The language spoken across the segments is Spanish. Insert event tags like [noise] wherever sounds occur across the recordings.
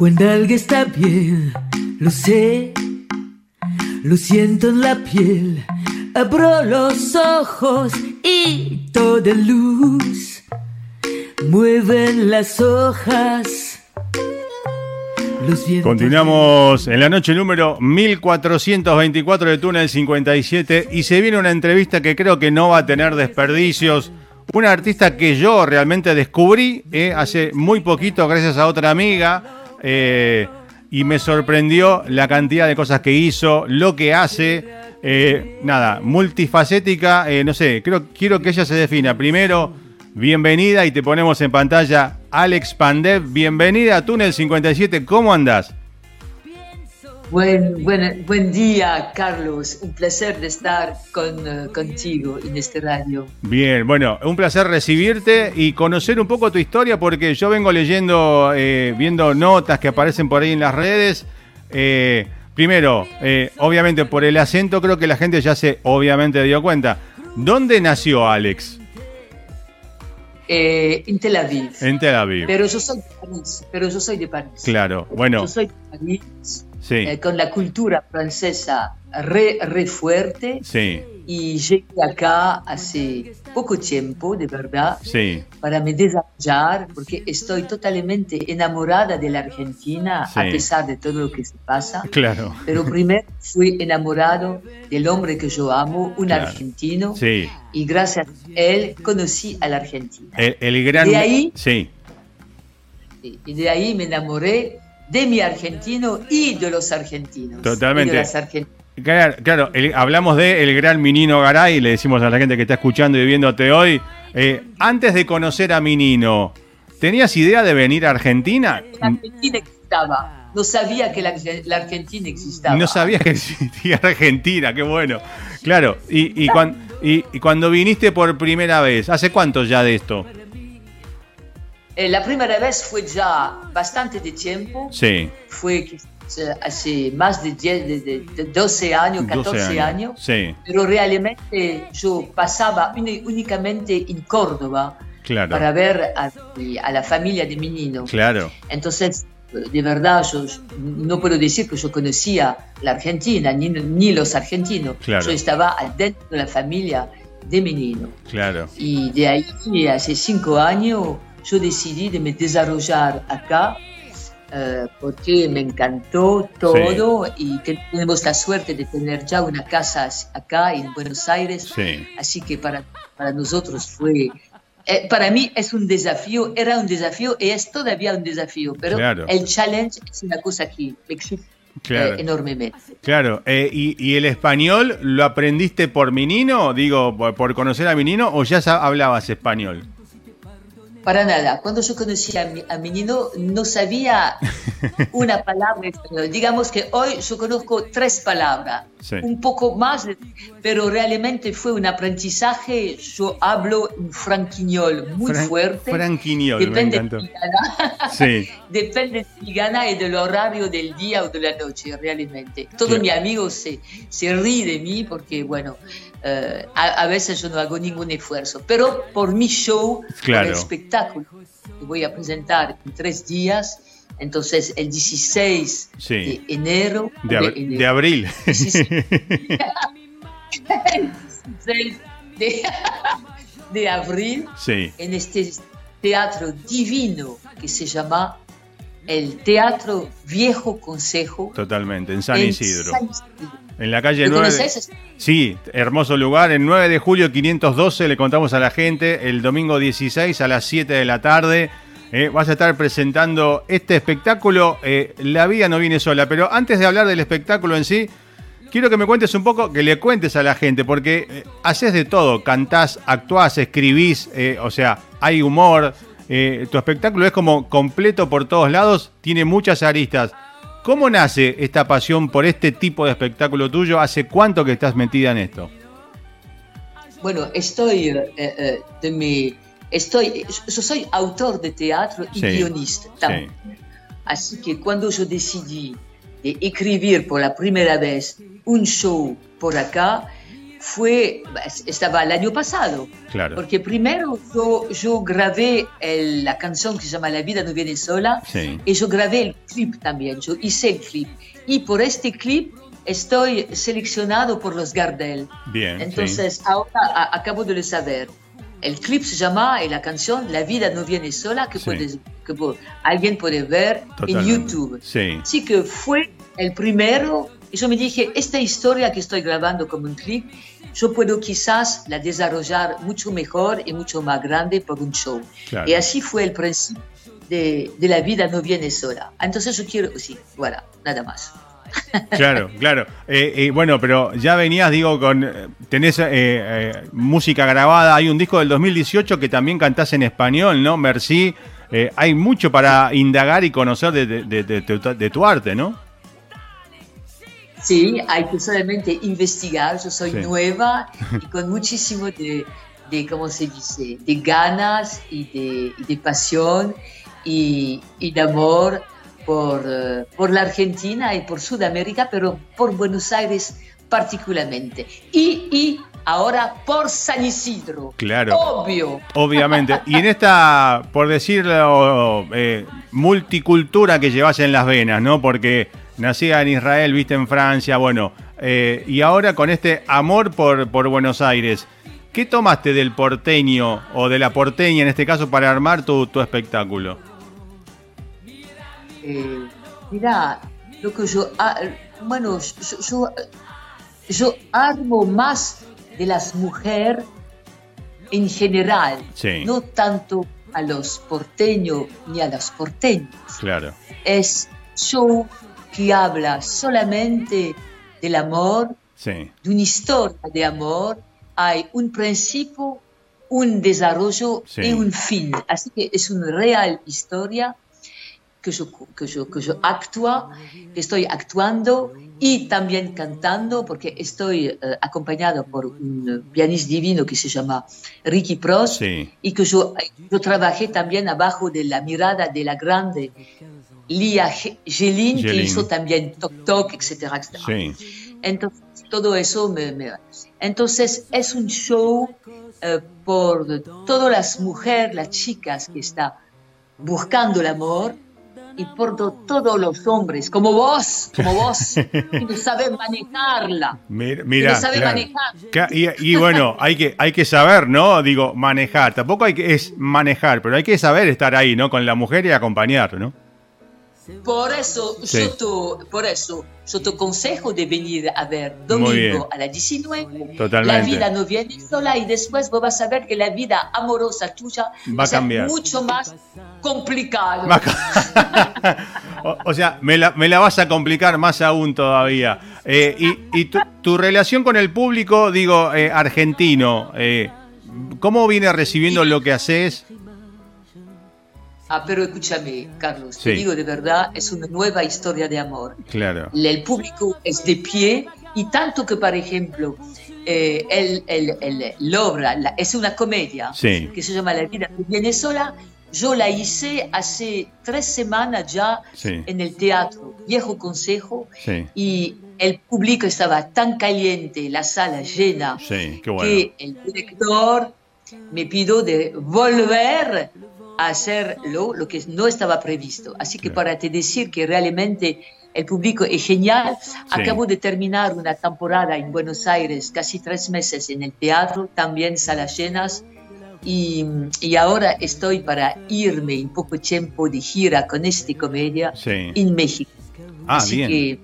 Cuando algo está bien, lo sé, lo siento en la piel. Abro los ojos y toda luz mueven las hojas. Continuamos en la noche número 1424 de Túnel 57 y se viene una entrevista que creo que no va a tener desperdicios. Una artista que yo realmente descubrí eh, hace muy poquito gracias a otra amiga eh, y me sorprendió la cantidad de cosas que hizo, lo que hace. Eh, nada, multifacética, eh, no sé, creo, quiero que ella se defina. Primero, bienvenida y te ponemos en pantalla Alex Pandev. Bienvenida a Túnel 57, ¿cómo andás? Buen, buen, buen día, Carlos. Un placer de estar con, eh, contigo en este radio. Bien, bueno, un placer recibirte y conocer un poco tu historia porque yo vengo leyendo, eh, viendo notas que aparecen por ahí en las redes. Eh, primero, obviamente por el acento creo que la gente ya se obviamente dio cuenta. ¿Dónde nació Alex? en Tel Aviv. En Tel Aviv. Pero yo soy de París. Pero yo soy de París. Claro, bueno. Yo soy de París eh, con la cultura francesa re, re fuerte. Sí. Y llegué acá hace poco tiempo, de verdad, sí. para me desarrollar, porque estoy totalmente enamorada de la Argentina, a pesar de todo lo que se pasa. Claro. Pero primero fui enamorado del hombre que yo amo, un argentino. Sí. Y gracias a él conocí a la Argentina. El, gran... De ahí... Sí. Y de ahí me enamoré de mi argentino y de los argentinos. Totalmente. Claro, hablamos de el gran Minino Garay, le decimos a la gente que está escuchando y viéndote hoy. Eh, antes de conocer a Minino, ¿tenías idea de venir a Argentina? La Argentina. No sabía que la, Argentina existaba. No sabía que existía Argentina, qué bueno. Claro, y, y cuando viniste por primera vez, ¿hace cuánto ya de esto? Eh, la primera vez fue ya bastante de tiempo. Sí. Fue hace más de, 10, de, 12 años, 14 años. Sí. Pero realmente yo pasaba únicamente en Córdoba para ver a, la familia de mi niño. Claro. Entonces, de verdad, yo no puedo decir que yo conocía la Argentina, ni, ni los argentinos. Claro. Yo estaba dentro de la familia de mi niño. Claro. Y de ahí, hace cinco años, yo decidí de me desarrollar acá eh, porque me encantó todo y tenemos la suerte de tener ya una casa acá en Buenos Aires. Así que para, para nosotros fue, eh, para mí es un desafío, era un desafío y es todavía un desafío, pero el challenge es una cosa que me eh, enormemente. Claro, ¿y, ¿y, el español lo aprendiste por Minino? Digo, por conocer a Minino o ya hablabas español? Para nada. Cuando yo conocí a mi, a niño, no sabía [laughs] una palabra español. Digamos que hoy yo conozco tres palabras, un poco más, pero realmente fue un aprendizaje. Yo hablo un franquiñol muy fuerte. Franquiñol, Depende me de mi gana. [laughs] Sí. [laughs] Depende de mi gana y del horario del día o de la noche, realmente. Todos mis amigos se, se ríen de mí porque, bueno, eh, a, veces yo no hago ningún esfuerzo, pero por mi show, por el espectáculo que voy a presentar en tres días, Entonces, el 16 de enero. De, abril. de, abril. [laughs] En este teatro divino que se llama el Teatro Viejo Consejo. Totalmente, en San Isidro. En la calle 9. Sí, hermoso lugar. En 9 de julio 512 le contamos a la gente. El domingo 16 a las 7 de la tarde. Eh, vas a estar presentando este espectáculo. Eh, la vida no viene sola. Pero antes de hablar del espectáculo en sí, quiero que me cuentes un poco, que le cuentes a la gente, porque eh, haces de todo. Cantás, actuás, escribís, o sea, hay humor. tu espectáculo es como completo por todos lados, tiene muchas aristas. ¿Cómo nace esta pasión por este tipo de espectáculo tuyo? ¿Hace cuánto que estás metida en esto? Bueno, estoy eh, eh, de mi, estoy, yo soy autor de teatro y guionista también. Así que cuando yo decidí de escribir por la primera vez un show por acá, fue, estaba el año pasado. Claro. Porque primero yo, yo grabé la canción que se llama La vida no viene sola y yo grabé el clip también, yo hice el clip. Y por este clip estoy seleccionado por los Gardel. Bien. Entonces ahora acabo de saber. El clip se llama y la canción La vida no viene sola que, puedes, que alguien puede ver en YouTube. Sí. Así que fue el primero y yo me dije, esta historia que estoy grabando como un clip, yo puedo quizás la desarrollar mucho mejor y mucho más grande por un show. Y así fue el principio de, de, la vida no viene sola. Entonces yo quiero, sí, voilà, nada más. Claro, claro. Eh, eh, bueno, pero ya venías, digo, con. Tenés eh, música grabada. Hay un disco del 2018 que también cantás en español, ¿no? Merci. hay mucho para indagar y conocer de, de, de tu arte, ¿no? Sí, hay que solamente investigar. Yo soy nueva y con muchísimo de, de, ¿cómo se dice?, de ganas y de, de pasión y, y, de amor por, por la Argentina y por Sudamérica, pero por Buenos Aires particularmente. Y, y ahora por San Isidro. Claro. Obvio. Obviamente. Y en esta, por decirlo, eh, multicultura que llevas en las venas, ¿no? Porque nacida en Israel, viste en Francia, bueno, eh, y ahora con este amor por, por Buenos Aires, ¿qué tomaste del porteño o de la porteña en este caso para armar tu, espectáculo? Eh, mira, lo que yo, ah, bueno, yo, yo, armo más de las mujeres en general, no tanto a los porteños ni a las porteñas. Claro. Es show que habla solamente del amor, de una historia de amor, hay un principio, un desarrollo y un fin. Así que es una real historia que yo, que yo, que yo actúa, que estoy actuando y también cantando, porque estoy eh, acompañado por un pianista divino que se llama Ricky Prost y que yo, yo trabajé también abajo de la mirada de la grande Lia Gelin, que hizo también Tok Tok, etcétera, Entonces, todo eso me, Entonces, es un show eh, por todas las mujeres, las chicas que están buscando el amor y por todos los hombres, como vos, como vos, [laughs] que no sabes manejarla. Mira, Y, bueno, hay que, hay que saber, ¿no? Digo, manejar. Tampoco hay que, es manejar, pero hay que saber estar ahí, ¿no? Con la mujer y acompañar, ¿no? Por eso, yo te, por eso yo te aconsejo de venir a ver domingo a las 19. La vida no viene sola y después vos vas a ver que la vida amorosa tuya va a cambiar. mucho más complicado. [laughs] o, sea, me la, me la, vas a complicar más aún todavía. Eh, y, tu, relación con el público, digo, eh, argentino, eh, ¿cómo viene recibiendo lo que haces? Ah, pero escúchame, Carlos, te digo de verdad, es una nueva historia de amor. Claro. El público es de pie y tanto que, por ejemplo, eh, el, el, el, obra es una comedia que se llama La vida que viene sola. Yo la hice hace tres semanas ya en el teatro Viejo Consejo y el público estaba tan caliente, la sala llena, que el director me pidió de volver a hacerlo, lo que no estaba previsto. Así que para te decir que realmente el público es genial, acabo de terminar una temporada en Buenos Aires, casi tres meses en el teatro, también salas llenas. Y, y, ahora estoy para irme un poco tiempo de gira con esta comedia en México. Ah, Así bien. que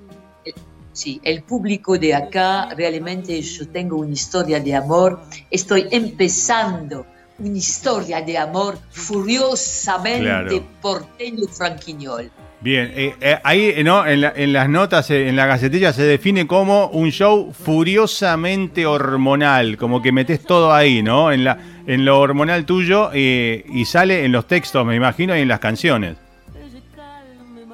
sí, el público de acá, realmente yo tengo una historia de amor, estoy empezando una historia de amor furiosamente porteño franquiñol. Bien, eh, eh, ahí ¿no? En, las notas, eh, en la gacetilla se define como un show furiosamente hormonal, como que metes todo ahí, ¿no? En, la, en lo hormonal tuyo y sale en los textos, me imagino, y en las canciones.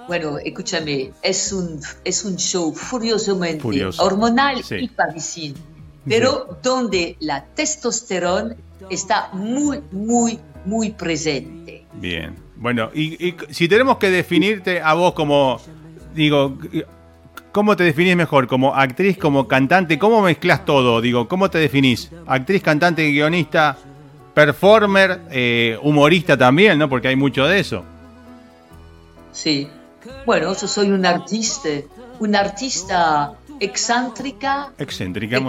Bueno, escúchame, es un, es un show furiosamente hormonal y parisino, pero donde la testosterona está muy, muy, muy presente. Bien. Bueno, y, si tenemos que definirte a vos como, digo, ¿cómo te definís mejor? ¿Como actriz, como cantante? ¿Cómo mezclas todo? Digo, ¿cómo te definís? ¿Actriz, cantante, guionista, performer, eh, humorista también, ¿no? Porque hay mucho de eso. Sí. Bueno, yo soy un artista, un artista excéntrica, excéntrica,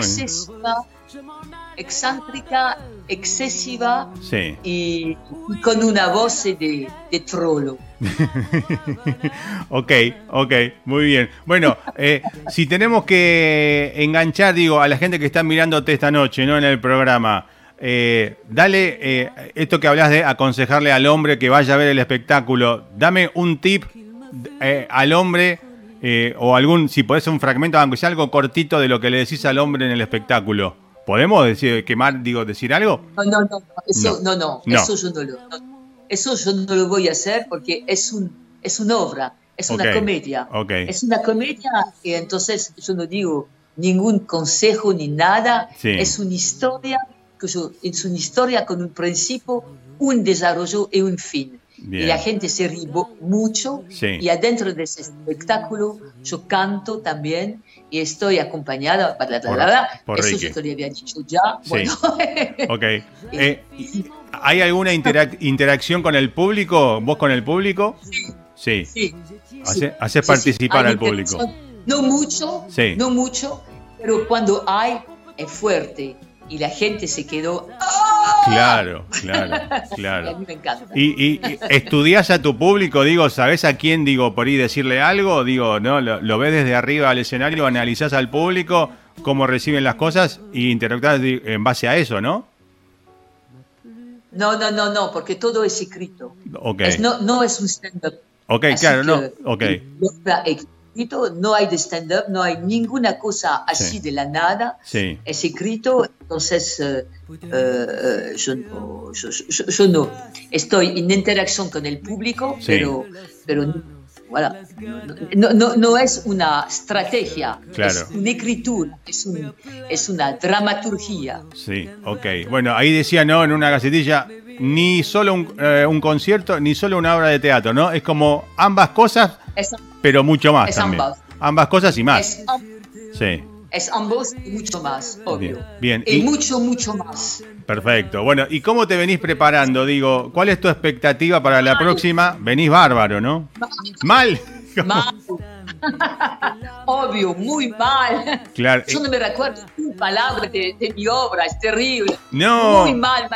excéntrica, excesiva y, con una voz de, de trolo. [laughs] ok, ok, muy bien. Bueno, eh, si tenemos que enganchar, digo, a la gente que está mirándote esta noche, ¿no? En el programa. Eh, dale eh, esto que hablas de aconsejarle al hombre que vaya a ver el espectáculo. Dame un tip al hombre o algún, si podés un fragmento, aunque sea algo cortito de lo que le decís al hombre en el espectáculo. ¿Podemos decir, quemar, digo, decir algo? No, no, no, eso, no. no, Eso, yo no lo, eso yo no lo voy a hacer porque es, un, es una obra, es una comedia. Es una comedia y entonces yo no digo ningún consejo ni nada. Es una historia, es una historia con un principio, un desarrollo y un fin. Y la gente se ríe mucho y adentro de ese espectáculo yo canto también y estoy acompañada, para la por, eso yo te lo había dicho ya. Bueno. [laughs] ok. Eh, ¿Hay alguna interacción con el público? ¿Vos con el público? Sí. Sí. Haces participar al público. No mucho, no mucho, pero cuando hay es fuerte y la gente se quedó. ¡Ah! Claro, [laughs] claro, claro. a mí me encanta. ¿Y, y, estudias a tu público? Digo, ¿sabes a quién, digo, por ahí decirle algo? Digo, ¿no? Lo, ves desde arriba al escenario, analizás al público, cómo reciben las cosas y interactúas en base a eso, ¿no? No, no, no, no, porque todo es escrito. Okay. no, no es un stand-up. Ok, claro, no. Ok no hay de stand-up, no hay ninguna cosa así de la nada. Es escrito, entonces eh, eh, yo, no, estoy en interacción con el público, pero, pero voilà. no, no, es una estrategia, es una escritura, es, un, es una dramaturgia. Sí, ok. Bueno, ahí decía, ¿no? En una gacetilla, ni solo un, eh, un concierto, ni solo una obra de teatro, ¿no? Es como ambas cosas pero mucho más también. Ambas. cosas y más. Es, sí. Es ambos y mucho más, obvio. Bien. Y, mucho, mucho más. Perfecto. Bueno, ¿y cómo te venís preparando? Digo, ¿cuál es tu expectativa para la próxima? Venís bárbaro, ¿no? Mal. Mal. [laughs] Obvio, muy mal. Claro. Yo no me recuerdo una palabra de, de, mi obra, es terrible. No. Muy mal,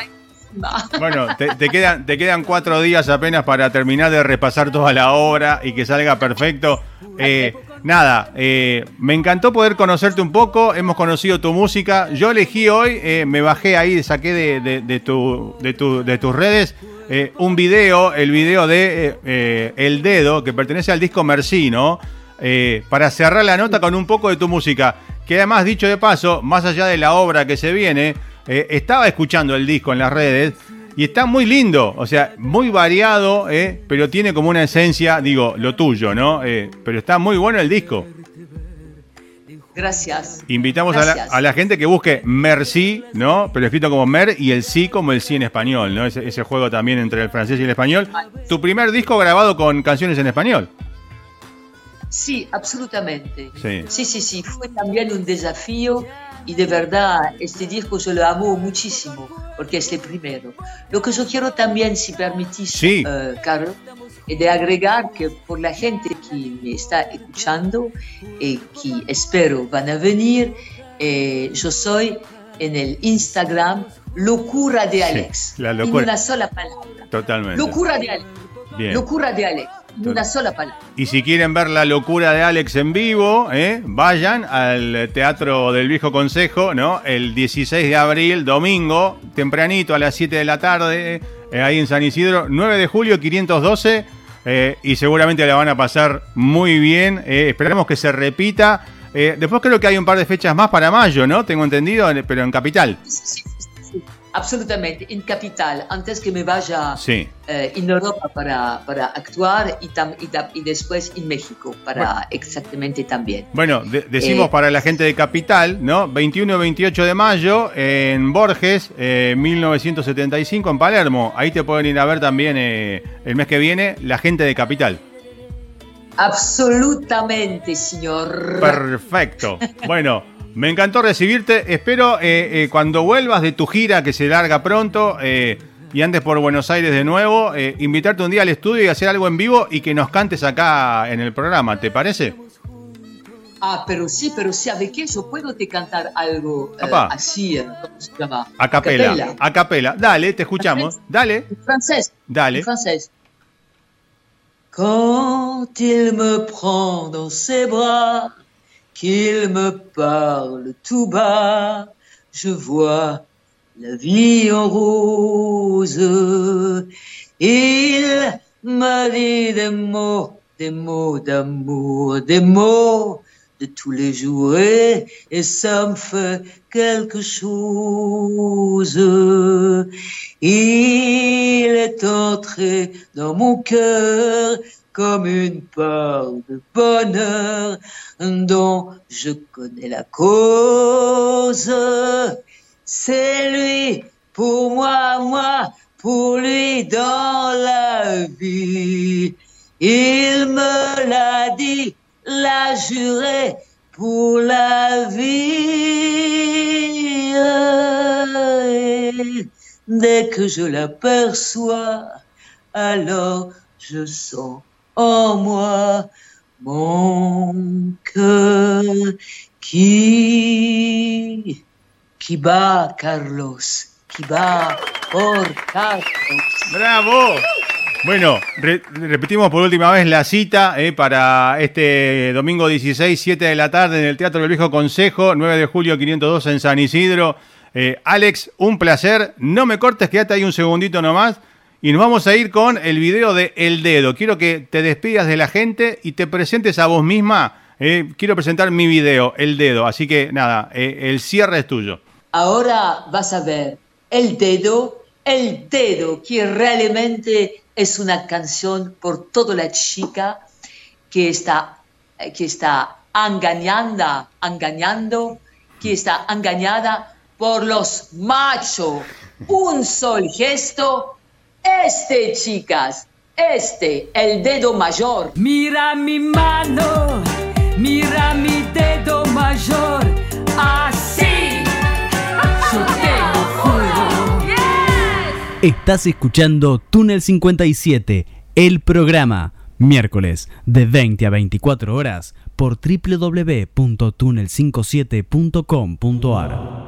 bueno, te, quedan, te quedan cuatro días apenas para terminar de repasar toda la obra y que salga perfecto. Eh, nada, eh, me encantó poder conocerte un poco, hemos conocido tu música. Yo elegí hoy, eh, me bajé ahí, saqué de, de, tu, de, tu, tus redes un video, el video de El Dedo, que pertenece al disco Mercino, para cerrar la nota con un poco de tu música. Que además, dicho de paso, más allá de la obra que se viene, eh, estaba escuchando el disco en las redes y está muy lindo, o sea, muy variado, eh, pero tiene como una esencia, digo, lo tuyo, ¿no? Eh, pero está muy bueno el disco. Gracias. Invitamos A, la, gente que busque Merci, ¿no? Pero escrito como Mer y el sí como el sí en español, ¿no? Ese, ese juego también entre el francés y el español. Tu primer disco grabado con canciones en español. Sí, absolutamente. Sí, sí, sí, Fue también un desafío y de verdad este disco yo lo amo muchísimo porque es el primero. Lo que yo quiero también, si permitís, Sí. eh, Carlos, es de agregar que por la gente que me está escuchando y que espero van a venir, eh, yo soy en el Instagram Locura de Alex. la En locura. una sola palabra. Totalmente. Locura de Alex. Bien. Locura de Alex. Una sola palabra. Y si quieren ver la locura de Alex en vivo, ¿eh? vayan al Teatro del Viejo Consejo, ¿no? El 16 de abril, domingo, tempranito a las 7 de la tarde, eh, ahí en San Isidro, 9 de julio, 512, eh, y seguramente la van a pasar muy bien. eh, esperamos que se repita. Eh, después creo que hay un par de fechas más para mayo, ¿no? Tengo entendido, en- pero en Capital. Sí, absolutamente, en Capital, antes que me vaya Sí. eh, en Europa para, para actuar y, tam- y, tam- y después en México para exactamente también. Bueno, de- decimos Eh, para la gente de Capital, ¿no? 21 y 28 de mayo en Borges, eh, 1975 en Palermo. Ahí te pueden ir a ver también eh, el mes que viene la gente de Capital. Absolutamente, señor. Perfecto. [laughs] Bueno, me encantó recibirte. Espero eh, eh, cuando vuelvas de tu gira que se larga pronto eh, y andes por Buenos Aires de nuevo, invitarte un día al estudio y hacer algo en vivo y que nos cantes acá en el programa. ¿Te parece? Ah, pero sí, pero sí, ¿sabes qué? Yo puedo te cantar algo así, ¿cómo se llama? A capela. A capela. Dale, te escuchamos. Dale, En francés. dale. En. Quand il me prend dans ses bras, qu'il me parle tout bas, je vois la vie en rose. Il me dit des mots, des mots d'amour, des mots de tous les jours et, et ça me fait quelque chose. Il est entré dans mon cœur comme une part de bonheur dont je connais la cause. C'est lui pour moi, moi pour lui dans la vie. Il me l'a dit, l'a juré pour la vie. Dès que je l'aperçois, alors je sens en moi mon cœur qui, qui bat Carlos, qui bat por Carlos. ¡Bravo! Bueno, re- repetimos por última vez la cita eh, para este domingo 16, 7 de la tarde en el Teatro del Viejo Consejo, 9 de julio 502 en San Isidro. Eh, Alex, un placer. No me cortes, quédate ahí un segundito nomás. Y nos vamos a ir con el video de El Dedo. Quiero que te despidas de la gente y te presentes a vos misma. Eh, quiero presentar mi video, El Dedo. Así que nada, eh, el cierre es tuyo. Ahora vas a ver el dedo, el dedo, que realmente es una canción por toda la chica que está, que está engañando, engañando, que está engañada por los machos. Un sol gesto, este, chicas, este, el dedo mayor. Mira mi mano, mira mi dedo mayor, así. [laughs] Yo te lo juro. Estás escuchando Túnel 57, el programa, miércoles de 20 a 24 horas por www.túnel57.com.ar.